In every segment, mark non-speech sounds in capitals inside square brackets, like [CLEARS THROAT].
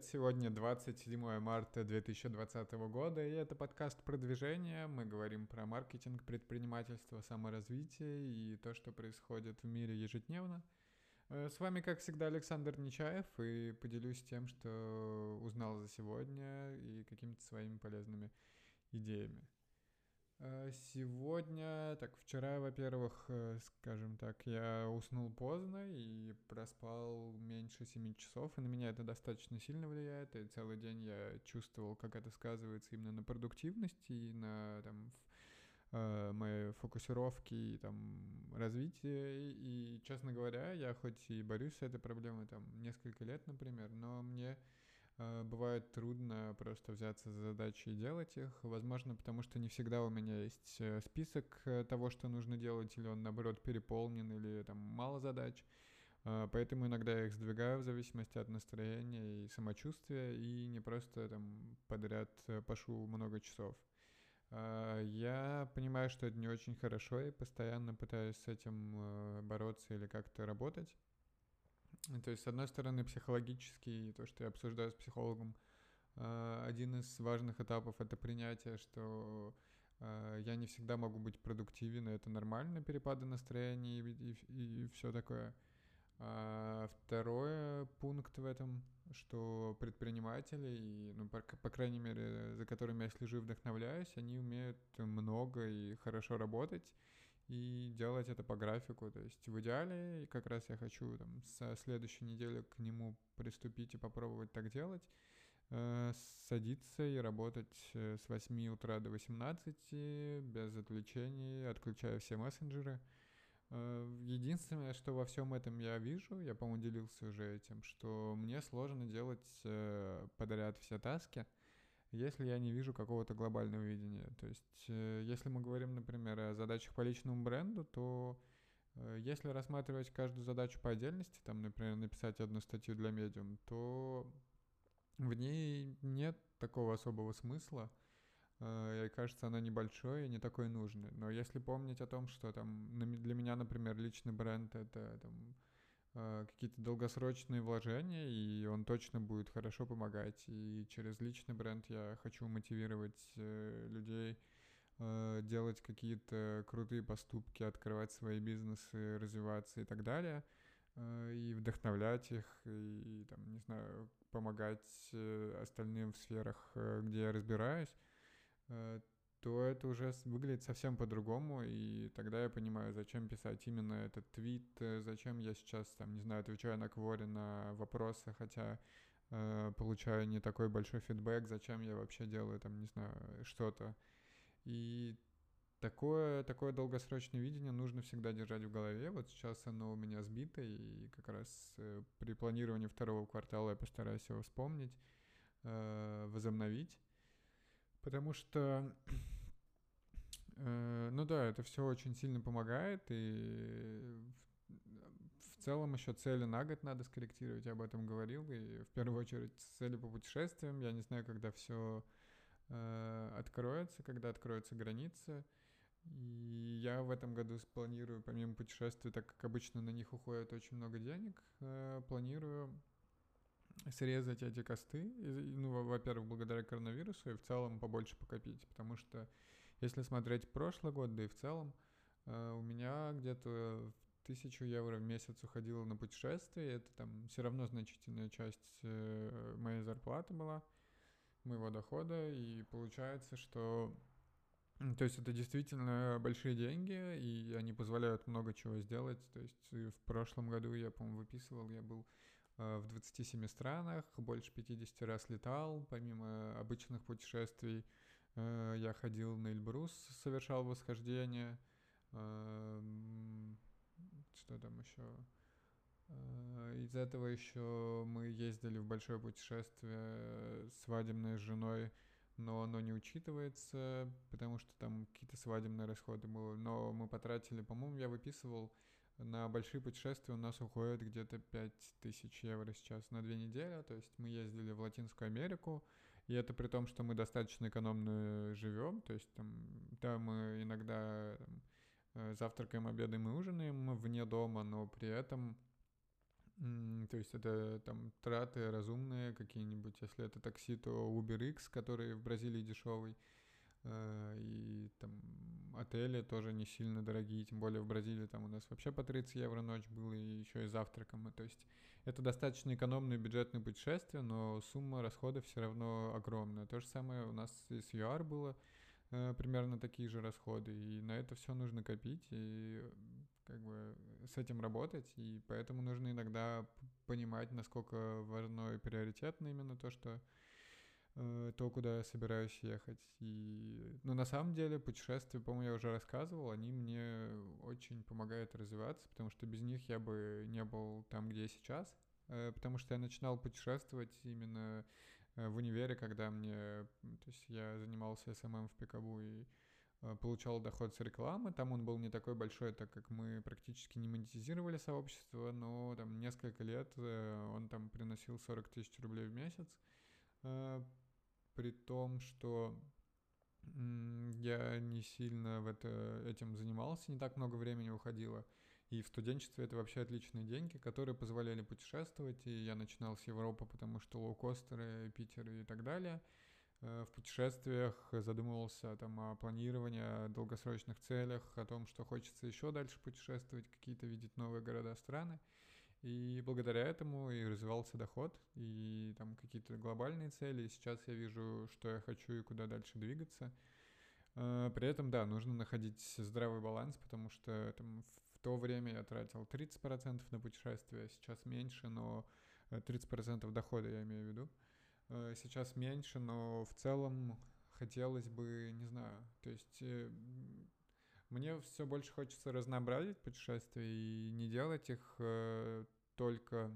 привет! Сегодня 27 марта 2020 года, и это подкаст «Продвижение». Мы говорим про маркетинг, предпринимательство, саморазвитие и то, что происходит в мире ежедневно. Э, с вами, как всегда, Александр Нечаев, и поделюсь тем, что узнал за сегодня и какими-то своими полезными идеями. Э, сегодня, так, вчера, во-первых, э, скажем так, я уснул поздно и проспал меньше 7 часов, и на меня это достаточно сильно влияет, и целый день я чувствовал, как это сказывается именно на продуктивности и на там, э, моей фокусировке и там развитии, и, честно говоря, я хоть и борюсь с этой проблемой там несколько лет, например, но мне бывает трудно просто взяться за задачи и делать их. Возможно, потому что не всегда у меня есть э, список э, того, что нужно делать, или он, наоборот, переполнен, или там мало задач. Поэтому иногда я их сдвигаю в зависимости от настроения и самочувствия, и не просто там подряд пошу много часов. Я понимаю, что это не очень хорошо, и постоянно пытаюсь с этим бороться или как-то работать. То есть, с одной стороны, психологически, то, что я обсуждаю с психологом, э, один из важных этапов — это принятие, что э, я не всегда могу быть продуктивен, это нормально, перепады настроения и, и, и все такое. А второй пункт в этом, что предприниматели, и, ну, по, по крайней мере, за которыми я слежу и вдохновляюсь, они умеют много и хорошо работать, и делать это по графику. То есть в идеале, как раз я хочу там со следующей недели к нему приступить и попробовать так делать, э, садиться и работать э, с 8 утра до 18 без отвлечений, отключая все мессенджеры. Э, единственное, что во всем этом я вижу, я, по-моему, делился уже этим, что мне сложно делать э, подряд все таски, если я не вижу какого-то глобального видения. То есть, э, если мы говорим, например, о задачах по личному бренду, то э, если рассматривать каждую задачу по отдельности, там, например, написать одну статью для медиум, то в ней нет такого особого смысла. Э, и кажется, она небольшой и не такой нужной. Но если помнить о том, что там для меня, например, личный бренд это там какие-то долгосрочные вложения, и он точно будет хорошо помогать. И через личный бренд я хочу мотивировать э, людей э, делать какие-то крутые поступки, открывать свои бизнесы, развиваться и так далее, и вдохновлять их, и, там, не знаю, помогать остальным в сферах, где я разбираюсь, то это уже выглядит совсем по-другому, и тогда я понимаю, зачем писать именно этот твит, э, зачем я сейчас, там, не знаю, отвечаю на кворе на вопросы, хотя э, получаю не такой большой фидбэк, зачем я вообще делаю, там, не знаю, что-то. И такое, такое долгосрочное видение нужно всегда держать в голове. Вот сейчас оно у меня сбито, и как раз э, при планировании второго квартала я постараюсь его вспомнить, э, возобновить. Потому что, [CLEARS THROAT] э, ну да, это все очень сильно помогает, и в, целом еще цели на год надо скорректировать, я об этом говорил, и в первую очередь цели по путешествиям. Я не знаю, когда все э, откроется, когда откроются границы. И я в этом году планирую, помимо путешествий, так как обычно на них уходит очень много денег, э, планирую срезать эти косты, ну, во-первых, благодаря коронавирусу, и в целом побольше покопить, потому что если смотреть прошлый год, да и в целом, э, у меня где-то тысячу евро в месяц уходило на путешествия, это там все равно значительная часть э, моей зарплаты была, моего дохода, и получается, что то есть это действительно большие деньги, и они позволяют много чего сделать. То есть в прошлом году я, по-моему, выписывал, я был Э, в 27 странах, больше 50 раз летал, помимо обычных путешествий. Э, я ходил на Эльбрус, совершал восхождение. Эм, что там еще? Э, из этого еще мы ездили в большое путешествие свадебной с женой, но оно не учитывается, потому что там какие-то свадебные расходы были. Но мы потратили, по-моему, я выписывал на большие путешествия у нас уходит где-то 5000 евро сейчас на две недели. То есть мы ездили в Латинскую Америку, и это при том, что мы достаточно экономно живем. То есть там, да, мы иногда там, э, завтракаем, обедаем и ужинаем вне дома, но при этом То есть это там траты разумные какие-нибудь. Если это такси, то UberX, который в Бразилии дешевый. Э, и там отели тоже не сильно дорогие, тем более в Бразилии там у нас вообще по 30 евро ночь было, и еще и завтраком. То есть это достаточно экономное бюджетное путешествие, но сумма расходов все равно огромная. То же самое у нас и с ЮАР было э, примерно такие же расходы, и на это все нужно копить и как бы с этим работать, и поэтому нужно иногда понимать, насколько важно и приоритетно именно то, что э, то, куда я собираюсь ехать. И, ну, на самом деле, путешествия, по-моему, я уже рассказывал, они мне очень помогают развиваться, потому что без них я бы не был там, где я сейчас, э, потому что я начинал путешествовать именно э, в универе, когда мне, то есть я занимался SMM в Пикабу и получал доход с рекламы. Там он был не такой большой, так как мы практически не монетизировали сообщество, но там несколько лет он там приносил 40 тысяч рублей в месяц. При том, что я не сильно в это, этим занимался, не так много времени уходило. И в студенчестве это вообще отличные деньги, которые позволяли путешествовать. И я начинал с Европы, потому что лоукостеры, Питер и так далее – Э, в путешествиях задумывался там о планировании, о долгосрочных целях, о том, что хочется еще дальше путешествовать, какие-то видеть новые города, страны. И благодаря этому и развивался доход, и там какие-то глобальные цели. И сейчас я вижу, что я хочу и куда дальше двигаться. Э, при этом, да, нужно находить здравый баланс, потому что там, в то время я тратил 30% на путешествия, сейчас меньше, но 30% э, дохода я имею в виду. Э, сейчас меньше, но в целом хотелось бы, не знаю, то есть э, мне все больше хочется разнообразить путешествия и не делать их э, только,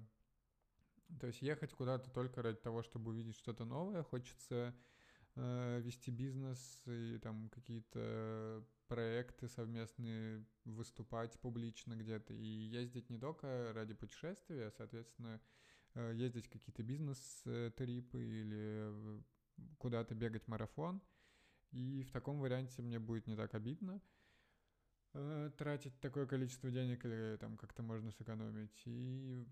то есть ехать куда-то только ради того, чтобы увидеть что-то новое, хочется вести бизнес и там какие-то проекты совместные, выступать публично где-то. И ездить не только ради путешествия, а, соответственно, Э, ездить какие-то бизнес-трипы или куда-то бегать марафон. И в таком варианте мне будет не так обидно э, тратить такое количество денег или там как-то можно сэкономить. И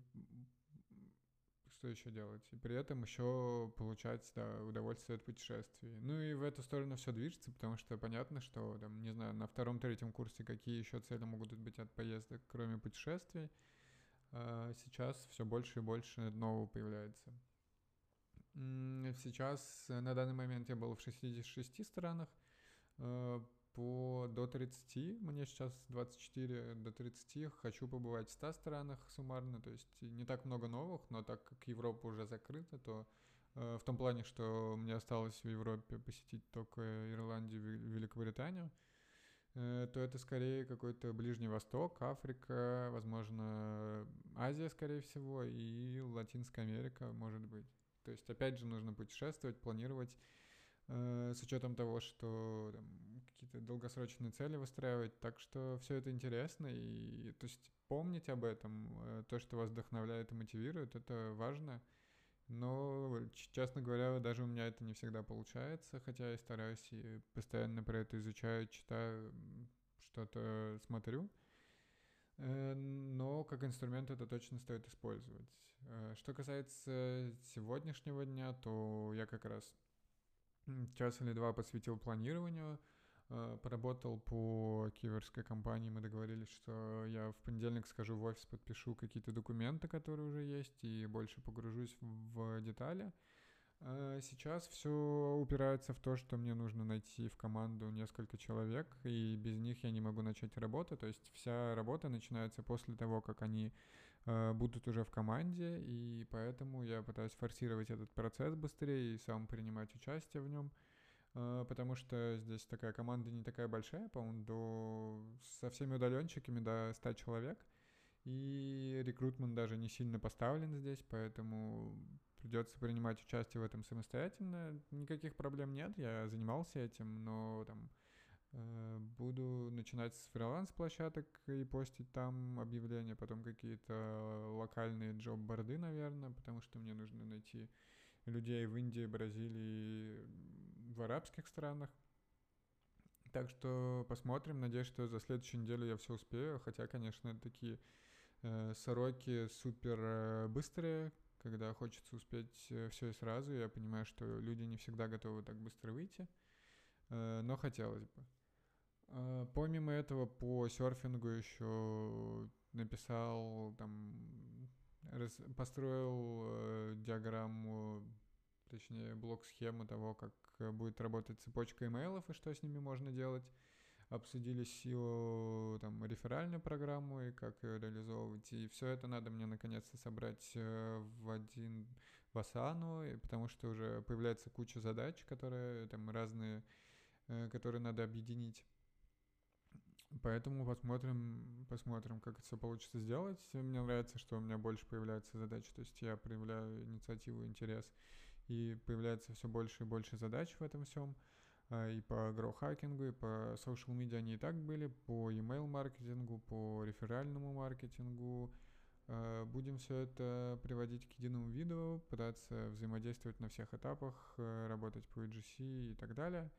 что еще делать? И при этом еще получать да, удовольствие от путешествий. Ну и в эту сторону все движется, потому что понятно, что там, не знаю, на втором-третьем курсе какие еще цели могут быть от поездок, кроме путешествий. А, сейчас все больше и больше нового появляется. Сейчас, э, на данный момент я был в 66 странах, э, по до 30, мне сейчас 24 до 30, хочу побывать в 100 странах суммарно, то есть не так много новых, но так как Европа уже закрыта, то э, в том плане, что мне осталось в Европе посетить только Ирландию, Великобританию, Э, то это скорее какой-то Ближний Восток, Африка, возможно, Азия, скорее всего, и Латинская Америка, может быть. То есть, опять же, нужно путешествовать, планировать с учетом того, что какие-то долгосрочные цели выстраивать. Так что все это интересно, и то есть помнить об этом, э, то, что вас вдохновляет и мотивирует, это важно. Но, честно говоря, даже у меня это не всегда получается, хотя я стараюсь и постоянно про это изучаю, читаю, что-то смотрю. Э, но как инструмент это точно стоит использовать. Э, что касается сегодняшнего дня, то я как раз час или два посвятил планированию – Э, поработал по киверской компании, мы договорились, что я в понедельник скажу в офис, подпишу какие-то документы, которые уже есть, и больше погружусь в детали. Э, сейчас все упирается в то, что мне нужно найти в команду несколько человек, и без них я не могу начать работу. То есть вся работа начинается после того, как они будут уже в команде, и поэтому я пытаюсь форсировать этот процесс быстрее и сам принимать участие в нем. А, потому что здесь такая команда не такая большая, по-моему, до... со всеми удаленщиками до 100 человек, и рекрутмент даже не сильно поставлен здесь, поэтому придется принимать участие в этом самостоятельно. Никаких проблем нет, я занимался этим, но там э, буду начинать с фриланс-площадок и постить там объявления, потом какие-то локальные джоб-борды, наверное, потому что мне нужно найти людей в Индии, Бразилии, в арабских странах. Так что посмотрим. Надеюсь, что за следующую неделю я все успею. Хотя, конечно, такие Э, сроки супер э, быстрые, когда хочется успеть все и сразу. Я понимаю, что люди не всегда готовы так быстро выйти, но хотелось бы. Помимо этого, по серфингу еще написал, там, раз, построил э, диаграмму, точнее, блок-схему того, как будет работать цепочка имейлов и что с ними можно делать обсудили силу там реферальную программу и как ее реализовывать. И все это надо мне наконец-то собрать э, в один в Асану, потому что уже появляется куча задач, которые там разные, э, которые надо объединить. Поэтому посмотрим, посмотрим, как это все получится сделать. Мне нравится, что у меня больше появляется задач, то есть я проявляю инициативу, интерес, и появляется все больше и больше задач в этом всем. А, и по гроу-хакингу, и по social media они и так были, по email маркетингу, по реферальному маркетингу. А, будем все это приводить к единому виду, пытаться взаимодействовать на всех этапах, э, работать по EGC и так далее.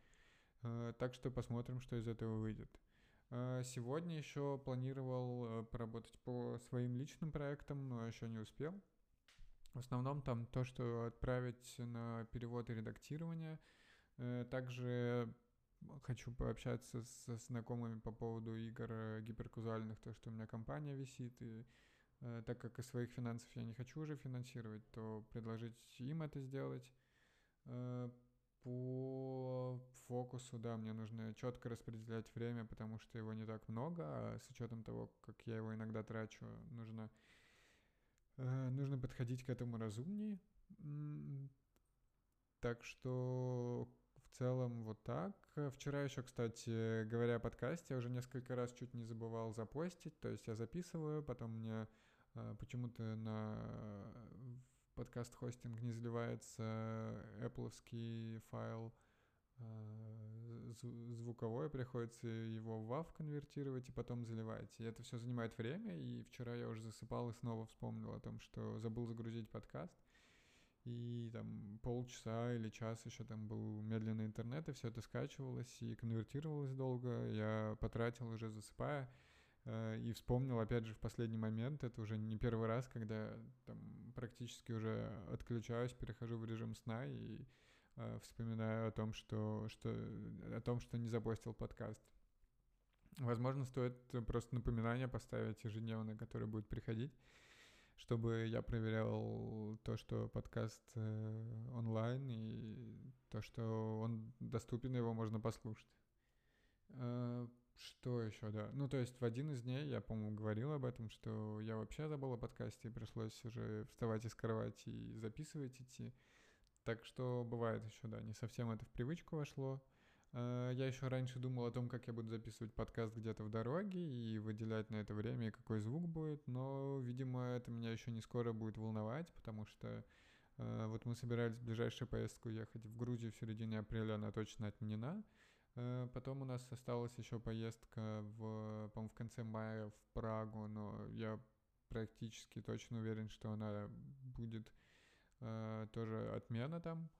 А, так что посмотрим, что из этого выйдет. Сегодня еще планировал э, поработать по своим личным проектам, но еще не успел. В основном там то, что отправить на перевод и редактирование – Э, также хочу пообщаться со знакомыми по поводу игр э, гиперказуальных, то, что у меня компания висит, и э, так как из своих финансов я не хочу уже финансировать, то предложить им это сделать. По фокусу, да, мне нужно четко распределять время, потому что его не так много, а с учетом того, как я его иногда трачу, нужно, нужно подходить к этому разумнее. Так что целом вот так. Вчера еще, кстати, говоря о подкасте, я уже несколько раз чуть не забывал запостить. То есть я записываю, потом мне э, почему-то на подкаст-хостинг не заливается Apple файл э, звуковой, приходится его в WAV конвертировать и потом заливать. И это все занимает время, и вчера я уже засыпал и снова вспомнил о том, что забыл загрузить подкаст и там полчаса или час еще там был медленный интернет, и все это скачивалось и конвертировалось долго. Я потратил уже засыпая, э, и вспомнил, опять же, в последний момент, это уже не первый раз, когда там практически уже отключаюсь, перехожу в режим сна и э, вспоминаю о том, что, что, о том, что не запостил подкаст. Возможно, стоит просто напоминание поставить ежедневно, которое будет приходить чтобы я проверял то, что подкаст э, онлайн, и то, что он доступен, его можно послушать. Что еще, да? Ну, то есть в один из дней я, по-моему, говорил об этом, что я вообще забыл о подкасте, и пришлось уже вставать из кровати и записывать идти. Так что бывает еще, да, не совсем это в привычку вошло. Э, я еще раньше думал о том, как я буду записывать подкаст где-то в дороге и выделять на это время, и какой звук будет, но, видимо, это меня еще не скоро будет волновать, потому что э, вот мы собирались в ближайшую поездку ехать в Грузию в середине апреля, она точно отменена. Э, потом у нас осталась еще поездка в, по в конце мая в Прагу, но я практически точно уверен, что она будет э, тоже отмена там.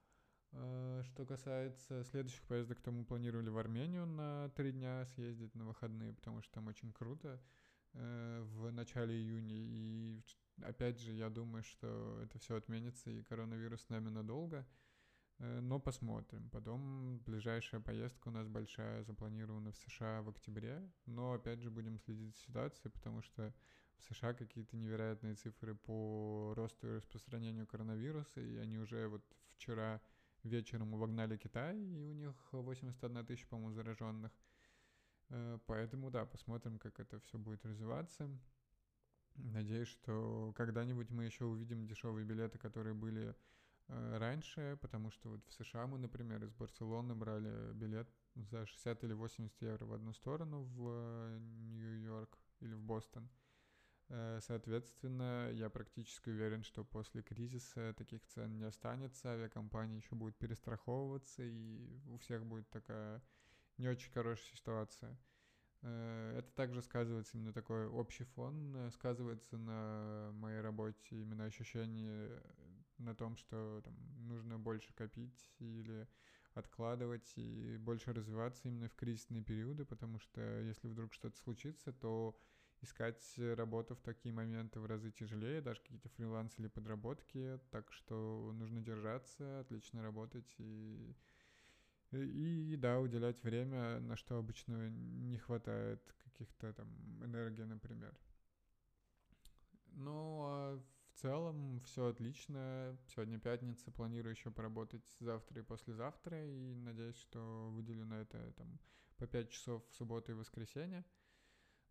Э, что касается следующих поездок, то мы планировали в Армению на три дня съездить на выходные, потому что там очень круто э, в начале июня. И опять же, я думаю, что это все отменится и коронавирус с нами надолго. Э, но посмотрим. Потом ближайшая поездка у нас большая, запланирована в США в октябре. Но опять же будем следить за ситуацией, потому что в США какие-то невероятные цифры по росту и распространению коронавируса, и они уже вот вчера вечером обогнали Китай, и у них 81 тысяча, по-моему, зараженных. Э, поэтому, да, посмотрим, как это все будет развиваться. Надеюсь, что когда-нибудь мы еще увидим дешевые билеты, которые были э, раньше, потому что вот в США мы, например, из Барселоны брали билет за 60 или 80 евро в одну сторону в э, Нью-Йорк или в Бостон. Э, соответственно, я практически уверен, что после кризиса таких цен не останется, авиакомпании еще будут перестраховываться, и у всех будет такая не очень хорошая ситуация. Э, это также сказывается именно такой общий фон, э, сказывается на моей работе именно ощущение на том, что там, нужно больше копить или откладывать и больше развиваться именно в кризисные периоды, потому что если вдруг что-то случится, то искать работу в такие моменты в разы тяжелее, даже какие-то фрилансы или подработки, так что нужно держаться, отлично работать и и, да, уделять время, на что обычно не хватает каких-то там энергии, например. Ну, а целом все отлично. Сегодня пятница, планирую еще поработать завтра и послезавтра, и надеюсь, что выделю на это там по 5 часов в субботу и воскресенье.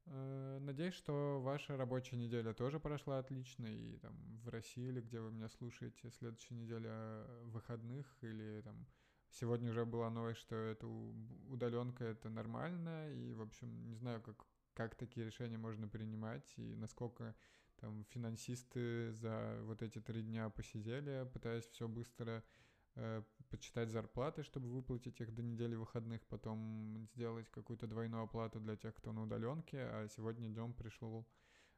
Э, надеюсь, что ваша рабочая неделя тоже прошла отлично, и там в России или где вы меня слушаете, следующая неделя выходных или там сегодня уже была новость, что это удаленка это нормально, и в общем не знаю, как как такие решения можно принимать и насколько там финансисты за вот эти три дня посидели, пытаясь все быстро э, подсчитать зарплаты, чтобы выплатить их до недели выходных, потом сделать какую-то двойную оплату для тех, кто на удаленке, а сегодня днем пришло,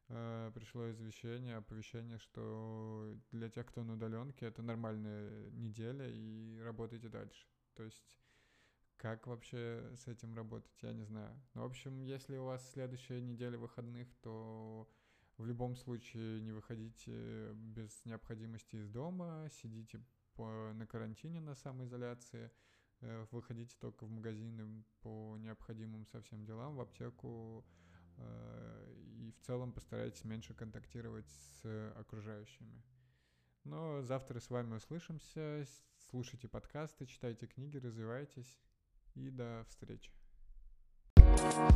э, пришло извещение, оповещение, что для тех, кто на удаленке, это нормальная неделя и работайте дальше. То есть как вообще с этим работать, я не знаю. Ну, в общем, если у вас следующая неделя выходных, то в любом случае не выходите без необходимости из дома, сидите по, на карантине на самоизоляции, э, выходите только в магазины по необходимым совсем делам, в аптеку, э, и в целом постарайтесь меньше контактировать с окружающими. Но завтра с вами услышимся, слушайте подкасты, читайте книги, развивайтесь, и до встречи. Thank you.